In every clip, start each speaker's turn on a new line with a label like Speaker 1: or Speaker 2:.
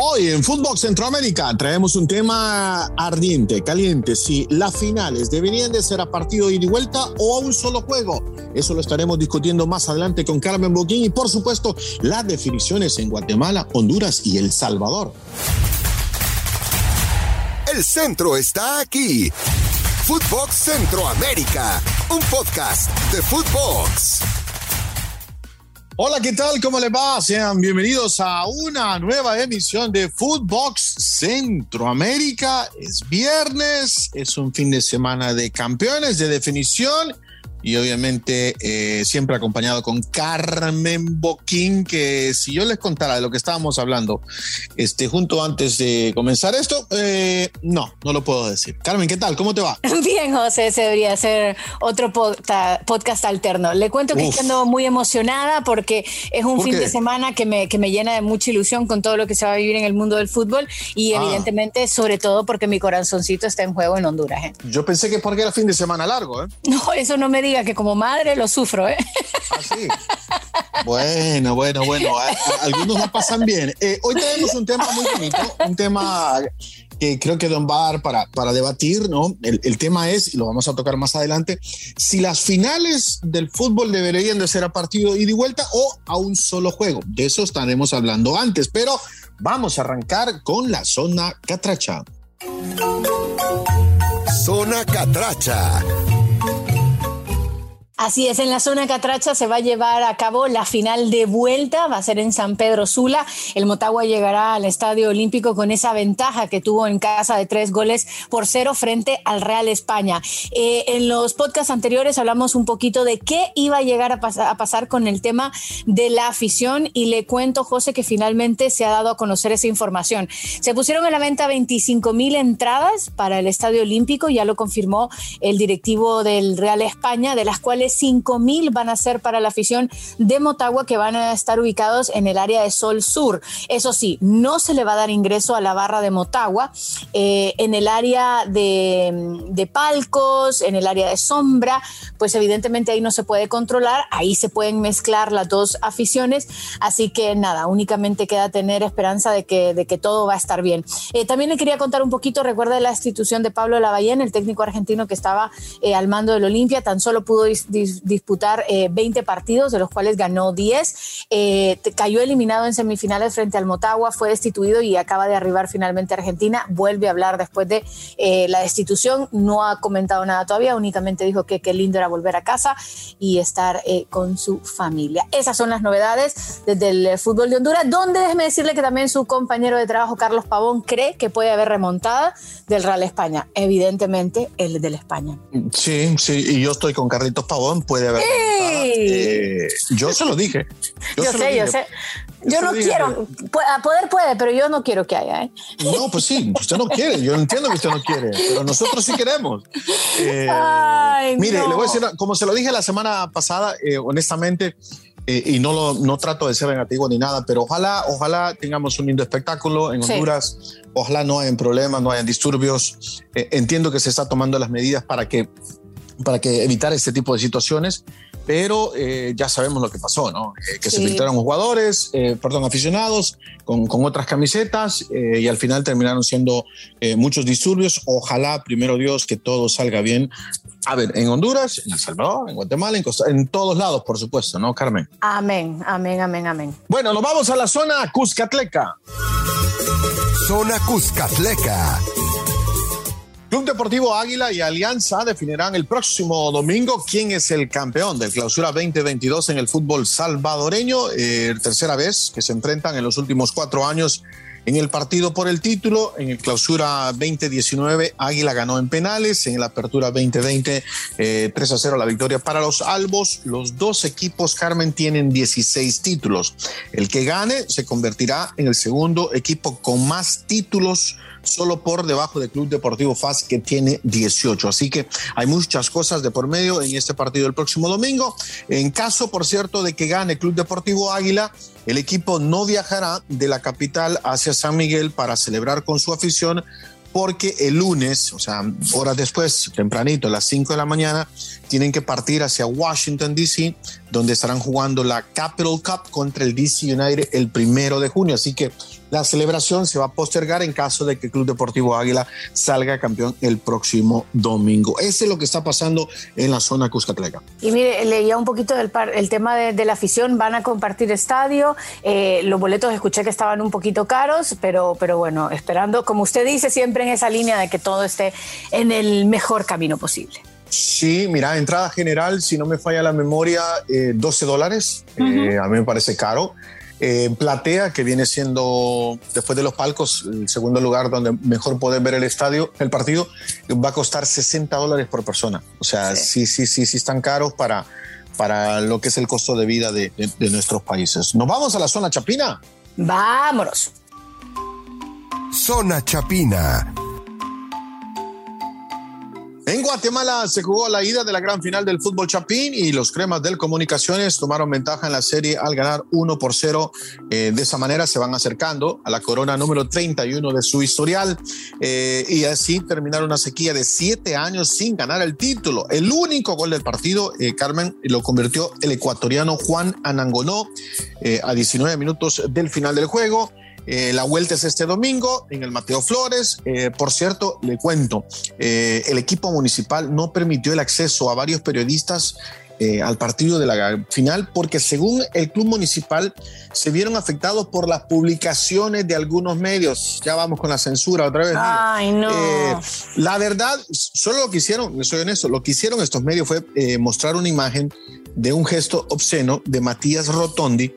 Speaker 1: Hoy en Fútbol Centroamérica traemos un tema ardiente, caliente. Si las finales deberían de ser a partido ida y vuelta o a un solo juego. Eso lo estaremos discutiendo más adelante con Carmen Boquín y por supuesto las definiciones en Guatemala, Honduras y El Salvador.
Speaker 2: El centro está aquí. Footbox Centroamérica, un podcast de Footbox.
Speaker 1: Hola, ¿qué tal? ¿Cómo les va? Sean bienvenidos a una nueva emisión de Footbox Centroamérica. Es viernes, es un fin de semana de campeones de definición y obviamente eh, siempre acompañado con Carmen Boquín, que si yo les contara de lo que estábamos hablando este, junto antes de comenzar esto, eh, no, no lo puedo decir. Carmen, ¿qué tal? ¿Cómo te va?
Speaker 3: Bien, José, se debería hacer otro podcast alterno. Le cuento que estoy muy emocionada porque es un fin de semana que me, que me llena de mucha ilusión con todo lo que se va a vivir en el mundo del fútbol y ah. evidentemente, sobre todo porque mi corazoncito está en juego en Honduras. ¿eh?
Speaker 1: Yo pensé que porque era fin de semana largo, ¿eh?
Speaker 3: No, eso no me diga que como madre lo sufro, ¿eh?
Speaker 1: Ah, bueno, bueno, bueno. algunos la pasan bien. Eh, hoy tenemos un tema muy bonito, un tema que creo que Don Bar para, para debatir, ¿no? El, el, tema es, y lo vamos a tocar más adelante, si las finales del fútbol deberían de ser a partido ida y vuelta o a un solo juego. De eso estaremos hablando antes, pero vamos a arrancar con la zona catracha.
Speaker 2: Zona catracha.
Speaker 3: Así es, en la zona Catracha se va a llevar a cabo la final de vuelta, va a ser en San Pedro Sula. El Motagua llegará al Estadio Olímpico con esa ventaja que tuvo en casa de tres goles por cero frente al Real España. Eh, en los podcasts anteriores hablamos un poquito de qué iba a llegar a, a, pasar con el tema de la afición y le cuento, José, que finalmente se ha dado a conocer esa información. Se pusieron a la venta 25 mil entradas para el Estadio Olímpico, ya lo confirmó el directivo del Real España, de las cuales 5 mil van a ser para la afición de Motagua que van a estar ubicados en el área de Sol Sur. Eso sí, no se le va a dar ingreso a la barra de Motagua eh, en el área de, palcos, en el área de sombra, pues evidentemente ahí no se puede controlar, ahí se pueden mezclar las dos aficiones, así que nada, únicamente queda tener esperanza de que, de que todo va a estar bien. Eh, también le quería contar un poquito, recuerda la institución de Pablo Lavallén, el técnico argentino que estaba eh, al mando del Olimpia, tan solo pudo disputar 20 eh, partidos, de los cuales ganó 10. Eh, cayó eliminado en semifinales frente al Motagua, fue destituido y acaba de arribar finalmente Argentina. Vuelve a hablar después de eh, la destitución. No ha comentado nada todavía, únicamente dijo que qué lindo era volver a casa y estar con su familia. Esas son las novedades desde el fútbol de Honduras, donde déjeme decirle que también su compañero de trabajo, Carlos Pavón, cree que puede haber remontada del Real España. Evidentemente, el del España.
Speaker 1: Sí, sí, y yo estoy con Carlitos Pavón puede haber. Eh, yo se lo dije.
Speaker 3: Yo, sé, yo sé. Yo no quiero. A poder puede, pero yo no quiero que haya. ¿eh?
Speaker 1: No, pues sí, usted no quiere. Yo entiendo que usted no quiere, pero nosotros sí queremos. Eh, mire, le voy a decir, como se lo dije la semana pasada, honestamente, y no, lo, no trato de ser negativo ni nada, pero ojalá, ojalá tengamos un lindo espectáculo en Honduras, ojalá no hayan problemas, no hayan disturbios. entiendo que se está tomando las medidas para que para que evitar este tipo de situaciones, pero eh, ya sabemos lo que pasó, ¿no? Eh, que se filtraron jugadores, eh, perdón, aficionados con, con otras camisetas y al final terminaron siendo muchos disturbios. Ojalá, primero Dios, que todo salga bien. A ver, en Honduras, en El Salvador, en Guatemala, en, Costa, en todos lados, por supuesto, ¿no, Carmen?
Speaker 3: Amén, amén, amén, amén.
Speaker 1: Bueno, nos vamos a la zona Cuscatleca.
Speaker 2: Zona Cuscatleca
Speaker 1: Deportivo Águila y Alianza definirán el próximo domingo quién es el campeón del Clausura 2022 en el fútbol salvadoreño. Eh, tercera vez que se enfrentan en los últimos cuatro años en el partido por el título. En el Clausura 2019 Águila ganó en penales. En la Apertura 2020 eh, 3 a 0 la victoria para los Albos. Los dos equipos Carmen tienen 16 títulos. El que gane se convertirá en el segundo equipo con más títulos solo por debajo del Club Deportivo FAS que tiene 18. Así que hay muchas cosas de por medio en este partido el próximo domingo. En caso, por cierto, de que gane Club Deportivo Águila, el equipo no viajará de la capital hacia San Miguel para celebrar con su afición porque el lunes, o sea, horas después, tempranito, a las 5 de la mañana, tienen que partir hacia Washington, D.C., donde estarán jugando la Capital Cup contra el DC United el primero de junio. Así que la celebración se va a postergar en caso de que el Club Deportivo Águila salga campeón el próximo domingo. Ese es lo que está pasando en la zona Cuscatleca.
Speaker 3: Y mire, leía un poquito del el tema de, la afición. Van a compartir estadio. Eh, los boletos escuché que estaban un poquito caros, pero, pero bueno, esperando, como usted dice, siempre en esa línea de que todo esté en el mejor camino posible.
Speaker 1: Sí, mira, entrada general, si no me falla la memoria, 12 eh, dólares. Eh, a mí me parece caro. Eh, platea, que viene siendo, después de los palcos, el segundo lugar donde mejor pueden ver el estadio, el partido, va a costar 60 dólares por persona. O sea, sí, sí, sí, sí, están caros para, para lo que es el costo de vida de, de nuestros países. ¿Nos vamos a la zona chapina?
Speaker 3: Vámonos.
Speaker 2: Zona Chapina
Speaker 1: en Guatemala se jugó la ida de la gran final del fútbol chapín y los cremas del Comunicaciones tomaron ventaja en la serie al ganar 1 por 0. Eh, de esa manera se van acercando a la corona número 31 de su historial eh, y así terminaron una sequía de siete años sin ganar el título. El único gol del partido, eh, Carmen, lo convirtió el ecuatoriano Juan Anangonó a 19 minutos del final del juego. Eh, la vuelta es este domingo en el Mateo Flores. Eh, por cierto, le cuento, eh, el equipo municipal no permitió el acceso a varios periodistas al partido de la final porque según el club municipal se vieron afectados por las publicaciones de algunos medios. Ya vamos con la censura otra vez.
Speaker 3: Ay, no.
Speaker 1: la verdad, solo lo que hicieron, soy honesto, lo que hicieron estos medios fue mostrar una imagen de un gesto obsceno de Matías Rotondi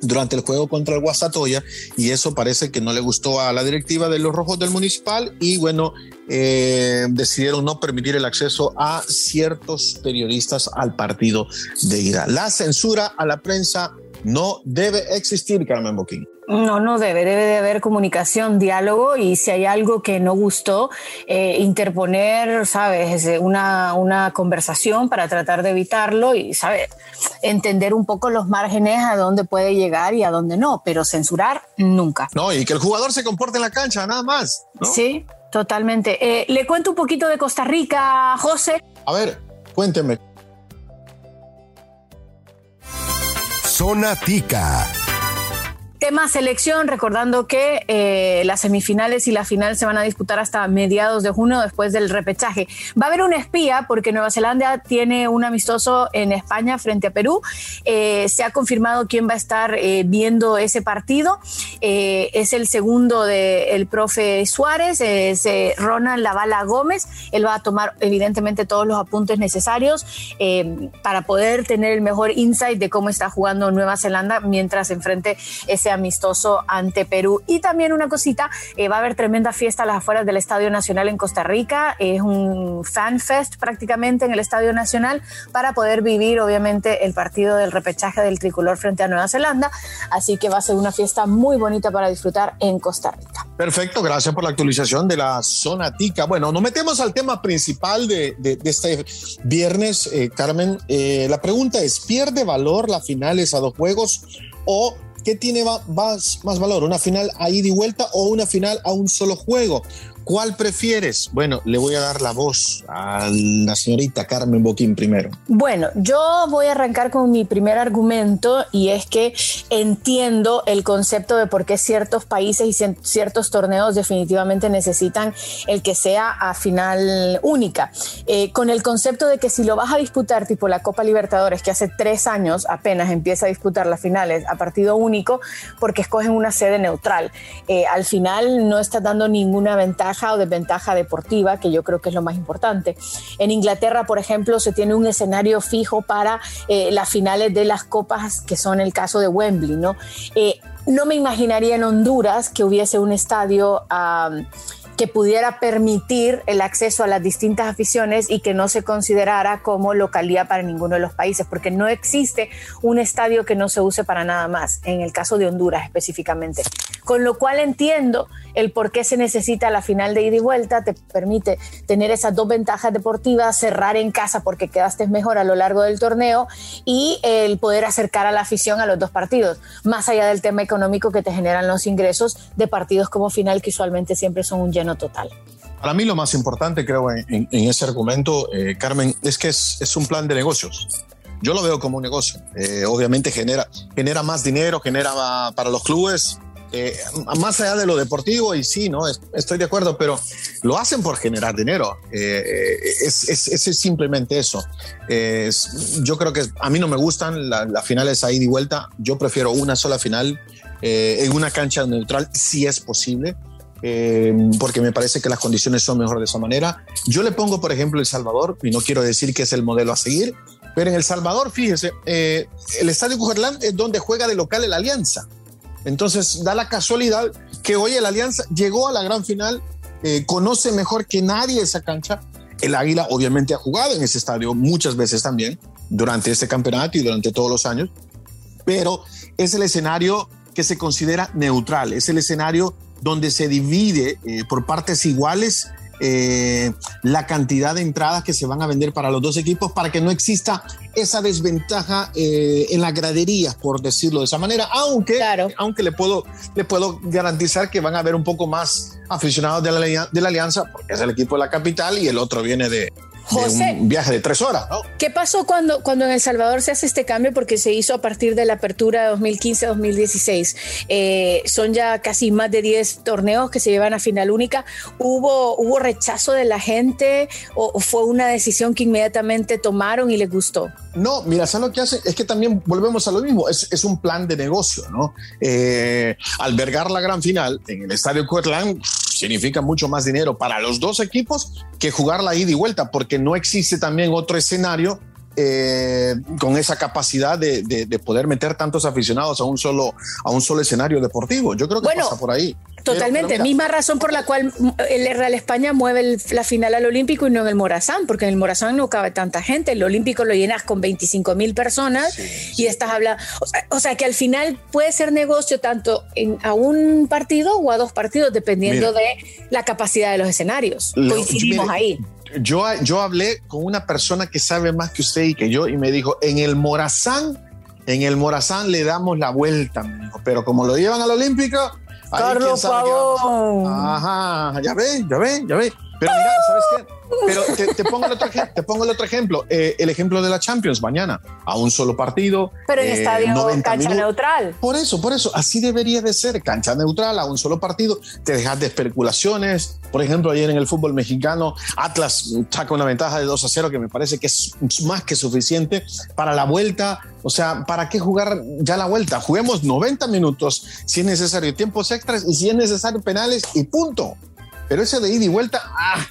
Speaker 1: durante el juego contra el Guasatoya y eso parece que no le gustó a la directiva de los Rojos del Municipal y bueno, eh, decidieron no permitir el acceso a ciertos periodistas al partido de ida. La censura a la prensa no debe existir, Carmen Boquín.
Speaker 3: No, no debe, debe de haber comunicación, diálogo y si hay algo que no gustó, eh, interponer, ¿sabes? Una, una conversación para tratar de evitarlo y, ¿sabes? Entender un poco los márgenes a dónde puede llegar y a dónde no, pero censurar nunca.
Speaker 1: No, y que el jugador se comporte en la cancha, nada más.
Speaker 3: Sí, totalmente. Eh, le cuento un poquito de Costa Rica, José.
Speaker 1: A ver, cuénteme.
Speaker 2: Zona Tica.
Speaker 3: Tema selección, recordando que eh, las semifinales y la final se van a disputar hasta mediados de junio después del repechaje. Va a haber un espía porque Nueva Zelanda tiene un amistoso en España frente a Perú. Eh, se ha confirmado quién va a estar eh, viendo ese partido. es el segundo del profe Suárez, es Ronald Lavala Gómez. Él va a tomar evidentemente todos los apuntes necesarios para poder tener el mejor insight de cómo está jugando Nueva Zelanda mientras enfrente ese amistoso ante Perú. Y también una cosita, eh, va a haber tremenda fiesta a las afueras del Estadio Nacional en Costa Rica. Es un fan fest prácticamente en el Estadio Nacional para poder vivir obviamente el partido del repechaje del tricolor frente a Nueva Zelanda. Así que va a ser una fiesta muy bonita para disfrutar en Costa Rica.
Speaker 1: Perfecto, gracias por la actualización de la zona tica. Bueno, nos metemos al tema principal de, este viernes, eh, Carmen. Eh, la pregunta es, ¿pierde valor la finales a dos juegos o ¿qué tiene más, más valor? ¿Una final a ida y vuelta o una final a un solo juego? ¿Cuál prefieres? Bueno, le voy a dar la voz a la señorita Carmen Boquín primero.
Speaker 3: Bueno, yo voy a arrancar con mi primer argumento y es que entiendo el concepto de por qué ciertos países y ciertos torneos definitivamente necesitan el que sea a final única. Eh, con el concepto de que si lo vas a disputar tipo la Copa Libertadores, que hace tres años apenas empieza a disputar las finales a partido único, porque escogen una sede neutral. Eh, al final no está dando ninguna ventaja o desventaja deportiva, que yo creo que es lo más importante. En Inglaterra, por ejemplo, se tiene un escenario fijo para eh, las finales de las copas, que son el caso de Wembley, ¿no? Eh, no me imaginaría en Honduras que hubiese un estadio que pudiera permitir el acceso a las distintas aficiones y que no se considerara como localidad para ninguno de los países, porque no existe un estadio que no se use para nada más, en el caso de Honduras específicamente. Con lo cual entiendo el por qué se necesita la final de ida y vuelta, te permite tener esas dos ventajas deportivas, cerrar en casa porque quedaste mejor a lo largo del torneo y el poder acercar a la afición a los dos partidos, más allá del tema económico que te generan los ingresos de partidos como final que usualmente siempre son un lleno total.
Speaker 1: Para mí lo más importante, creo, en, ese argumento, eh, Carmen, es que es, un plan de negocios. Yo lo veo como un negocio. Eh, obviamente genera, genera más dinero, genera para los clubes, eh, más allá de lo deportivo, y sí, ¿no? Estoy de acuerdo, pero lo hacen por generar dinero. es, es, es, simplemente eso. yo creo que a mí no me gustan las finales a ida y vuelta. Yo prefiero una sola final en una cancha neutral, si es posible. Eh, porque me parece que las condiciones son mejor de esa manera. Yo le pongo, por ejemplo, El Salvador, y no quiero decir que es el modelo a seguir, pero en El Salvador, fíjese, eh, el Estadio Cujerland es donde juega de local el Alianza. Entonces, da la casualidad que hoy el Alianza llegó a la gran final, eh, conoce mejor que nadie esa cancha. El Águila obviamente ha jugado en ese estadio muchas veces también, durante este campeonato y durante todos los años, pero es el escenario que se considera neutral, es el escenario donde se divide eh, por partes iguales eh, la cantidad de entradas que se van a vender para los dos equipos para que no exista esa desventaja eh, en las graderías, por decirlo de esa manera, aunque, aunque le, puedo, le puedo garantizar que van a haber un poco más aficionados de la, de la alianza, porque es el equipo de la capital y el otro viene de, José, un viaje de tres horas, ¿no?
Speaker 3: ¿Qué pasó cuando, cuando en El Salvador se hace este cambio? Porque se hizo a partir de la apertura de 2015-2016. Eh, son ya casi más de 10 torneos que se llevan a final única. ¿Hubo, hubo rechazo de la gente o, fue una decisión que inmediatamente tomaron y les gustó?
Speaker 1: No, mira, ¿sabes lo que hace? Es que también volvemos a lo mismo, es, es un plan de negocio, ¿no? Eh, albergar la gran final en el Estadio Coetlán significa mucho más dinero para los dos equipos que jugar la ida y vuelta, porque no existe también otro escenario eh, con esa capacidad de, poder meter tantos aficionados a un solo, a un solo escenario deportivo. Yo creo que pasa por ahí.
Speaker 3: Totalmente, misma razón por la cual el Real España mueve la final al Olímpico y no en el Morazán, porque en el Morazán no cabe tanta gente, el Olímpico lo llenas con 25 mil personas y estás hablando, o sea, que al final puede ser negocio tanto en, a un partido o a dos partidos, dependiendo de la capacidad de los escenarios. Coincidimos ahí.
Speaker 1: Yo, yo hablé con una persona que sabe más que usted y que yo y me dijo, en el Morazán, en el Morazán le damos la vuelta, pero como lo llevan al Olímpico,
Speaker 3: Carlos Pavón.
Speaker 1: Ajá, ya ve, ya ve, ya ve. Pero mira, ¿sabes qué? Pero te, pongo, el otro, te pongo el otro ejemplo, eh, el ejemplo de la Champions mañana, a un solo partido.
Speaker 3: Pero en eh, estadio cancha neutral.
Speaker 1: Por eso, por eso, así debería de ser, cancha neutral, a un solo partido, te dejas de especulaciones. Por ejemplo, ayer en el fútbol mexicano, Atlas saca una ventaja de 2 a 0 que me parece que es más que suficiente para la vuelta. O sea, ¿para qué jugar ya la vuelta? Juguemos 90 minutos, si es necesario tiempos extras y si es necesario penales y punto. Pero ese de ida y vuelta, ah,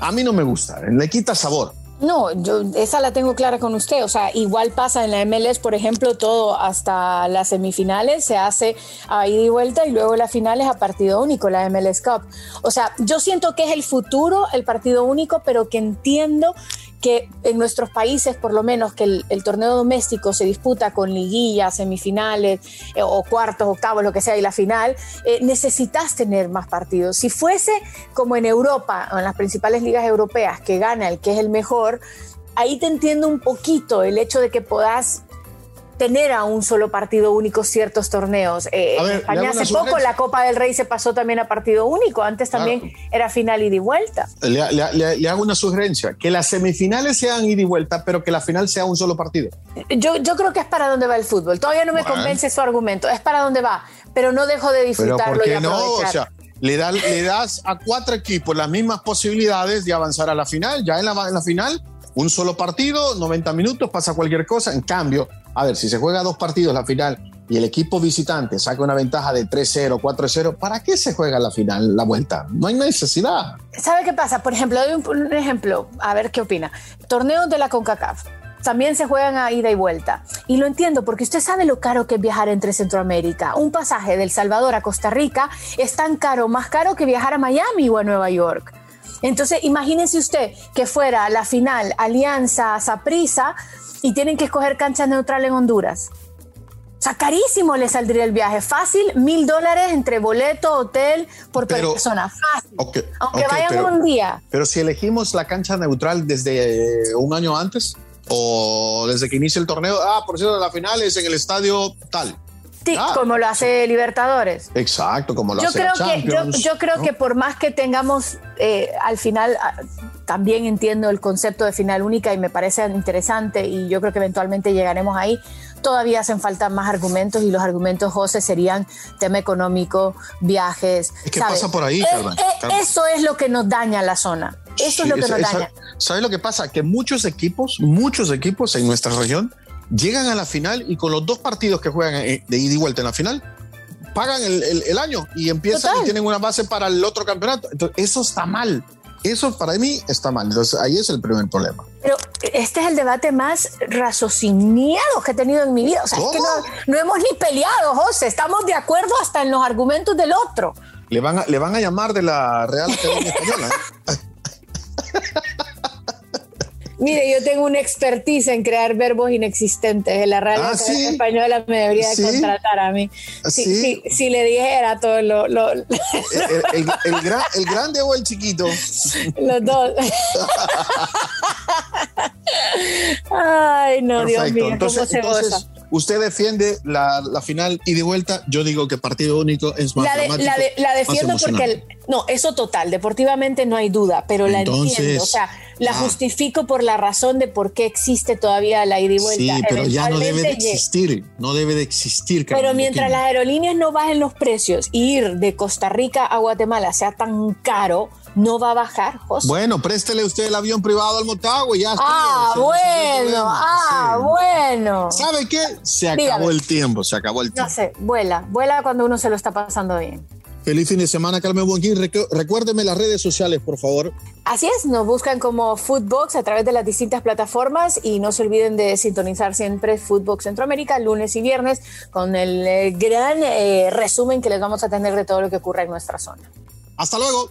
Speaker 1: a mí no me gusta, le quita sabor.
Speaker 3: No, yo esa la tengo clara con usted. O sea, igual pasa en la MLS, por ejemplo, todo hasta las semifinales se hace a ida y vuelta y luego las finales a partido único, la MLS Cup. O sea, yo siento que es el futuro, el partido único, pero que entiendo que en nuestros países, por lo menos, que el, torneo doméstico se disputa con liguillas, semifinales eh, o cuartos, octavos, lo que sea, y la final, eh, necesitas tener más partidos. Si fuese como en Europa, en las principales ligas europeas, que gana el que es el mejor, ahí te entiendo un poquito el hecho de que puedas tener a un solo partido único ciertos torneos. Eh, en España hace poco la Copa del Rey se pasó también a partido único, antes también era final y de vuelta.
Speaker 1: Le, hago una sugerencia, que las semifinales sean ida y vuelta, pero que la final sea un solo partido.
Speaker 3: Yo, yo creo que es para donde va el fútbol, todavía no me convence su argumento, es para donde va, pero no dejo de disfrutarlo.
Speaker 1: ¿Pero por no? O sea, le, le, das a cuatro equipos las mismas posibilidades de avanzar a la final, ya en la, en la final un solo partido, 90 minutos, pasa cualquier cosa. En cambio, a ver, si se juega dos partidos la final y el equipo visitante saca una ventaja de 3-0, 4-0, ¿para qué se juega la final, la vuelta? No hay necesidad.
Speaker 3: ¿Sabe qué pasa? Por ejemplo, doy un, ejemplo, a ver qué opina. Torneos de la CONCACAF también se juegan a ida y vuelta. Y lo entiendo porque usted sabe lo caro que es viajar entre Centroamérica. Un pasaje del Salvador a Costa Rica es tan caro, más caro que viajar a Miami o a Nueva York. Entonces, imagínense usted que fuera la final Alianza Saprisa y tienen que escoger cancha neutral en Honduras. O sea, carísimo le saldría el viaje. Fácil, mil dólares entre boleto, hotel, por persona. Fácil. Aunque vayan un día.
Speaker 1: Pero si elegimos la cancha neutral desde eh, un año antes o desde que inicia el torneo, ah, por cierto, la final es en el estadio tal.
Speaker 3: Sí, como lo hace Libertadores.
Speaker 1: Exacto, como lo
Speaker 3: yo
Speaker 1: hace
Speaker 3: creo
Speaker 1: Champions,
Speaker 3: que, yo, creo que por más que tengamos, eh, al final ah, también entiendo el concepto de final única y me parece interesante y yo creo que eventualmente llegaremos ahí. Todavía hacen falta más argumentos y los argumentos, José, serían tema económico, viajes.
Speaker 1: ¿Qué pasa por ahí, Carmen?
Speaker 3: Eh, eso es lo que nos daña la zona. Eso es lo que nos daña.
Speaker 1: ¿Sabes lo que pasa? Que muchos equipos, muchos equipos en nuestra región llegan a la final y con los dos partidos que juegan eh, de ida y vuelta en la final, pagan el, año y empiezan y tienen una base para el otro campeonato. Entonces, eso está mal. Eso para mí está mal. Entonces, ahí es el primer problema.
Speaker 3: Pero este es el debate más raciociniado que he tenido en mi vida. O sea, es que no, hemos ni peleado, José. Estamos de acuerdo hasta en los argumentos del otro.
Speaker 1: Le van a, le van a llamar de la Real Academia Española. ¿eh?
Speaker 3: Mire, yo tengo una expertise en crear verbos inexistentes. En la Real ah, Española me debería contratar a mí. Ah, si, si, le dijera todo lo...
Speaker 1: el, el, grande o el chiquito?
Speaker 3: Los dos. Ay, no, Dios mío.
Speaker 1: Entonces,
Speaker 3: ¿cómo se entonces,
Speaker 1: Usted defiende la, la, final y de vuelta. Yo digo que partido único es más
Speaker 3: La, la, la defiendo porque el, no, eso total. Deportivamente no hay duda, pero la entiendo. O sea, la ah. justifico por la razón de por qué existe todavía la ida y vuelta.
Speaker 1: Sí, pero ya no debe de existir. No debe de existir.
Speaker 3: Pero mientras las aerolíneas no bajen los precios, ir de Costa Rica a Guatemala sea tan caro no va a bajar, José.
Speaker 1: Bueno, préstele usted el avión privado al Motagua y ya está.
Speaker 3: Ah, bueno, ah, bueno.
Speaker 1: ¿Sabe qué? Se acabó el tiempo, se acabó el tiempo.
Speaker 3: No sé, vuela, vuela cuando uno se lo está pasando bien.
Speaker 1: Feliz fin de semana, Carmen Bonquín. Recuérdeme las redes sociales, por favor.
Speaker 3: Así es, nos buscan como Footbox a través de las distintas plataformas y no se olviden de sintonizar siempre Footbox Centroamérica lunes y viernes con el eh, gran eh, resumen que les vamos a tener de todo lo que ocurre en nuestra zona.
Speaker 1: Hasta luego.